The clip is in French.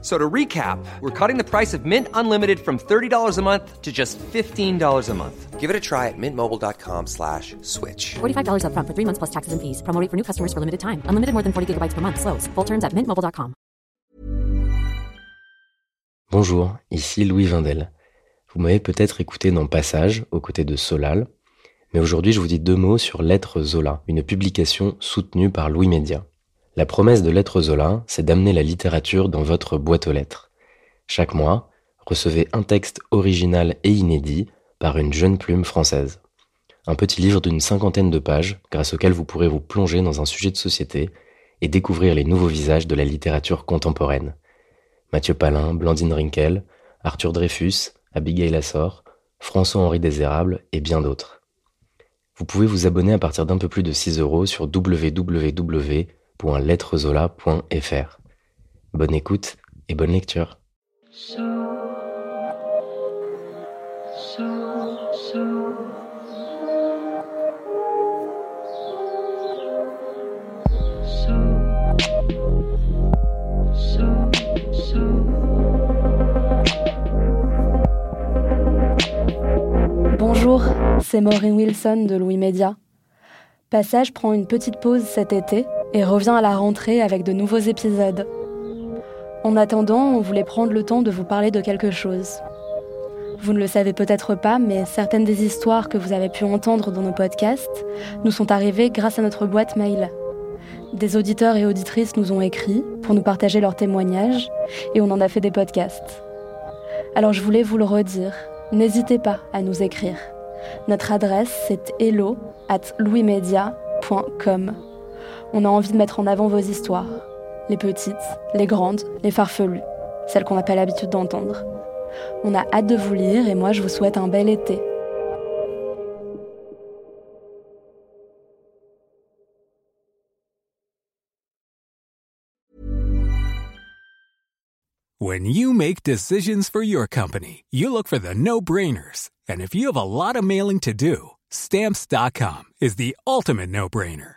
So to recap, we're cutting the price of Mint Unlimited from $30 a month to just $15 a month. Give it a try at mintmobile.com slash switch. $45 upfront for three months plus taxes and fees. Promo rate for new customers for limited time. Unlimited more than 40 gigabytes per month. Slows. Full terms at mintmobile.com. Bonjour, ici Louis Vindel. Vous m'avez peut-être écouté dans Passage, aux côtés de Solal, mais aujourd'hui je vous dis deux mots sur Lettres Zola, une publication soutenue par Louis Média. La promesse de Lettres Zola, c'est d'amener la littérature dans votre boîte aux lettres. Chaque mois, recevez un texte original et inédit par une jeune plume française. Un petit livre d'une cinquantaine de pages, grâce auquel vous pourrez vous plonger dans un sujet de société et découvrir les nouveaux visages de la littérature contemporaine. Mathieu Palin, Blandine Rinkel, Arthur Dreyfus, Abigail Assor, François-Henri Désérable et bien d'autres. Vous pouvez vous abonner à partir d'un peu plus de 6 euros sur www www.lettrezola.fr. Bonne écoute et bonne lecture. Bonjour, c'est Maureen Wilson de Louis Média. Passage prend une petite pause cet été et revient à la rentrée avec de nouveaux épisodes. En attendant, on voulait prendre le temps de vous parler de quelque chose. Vous ne le savez peut-être pas, mais certaines des histoires que vous avez pu entendre dans nos podcasts nous sont arrivées grâce à notre boîte mail. Des auditeurs et auditrices nous ont écrit pour nous partager leurs témoignages et on en a fait des podcasts. Alors je voulais vous le redire, n'hésitez pas à nous écrire. Notre adresse c'est hello at louismedia.com. On a envie de mettre en avant vos histoires. Les petites, les grandes, les farfelues, celles qu'on n'a pas l'habitude d'entendre. On a hâte de vous lire et moi je vous souhaite un bel été. When you make decisions for your company, you look for the no-brainers. And if you have a lot of mailing to do, stamps.com is the ultimate no-brainer.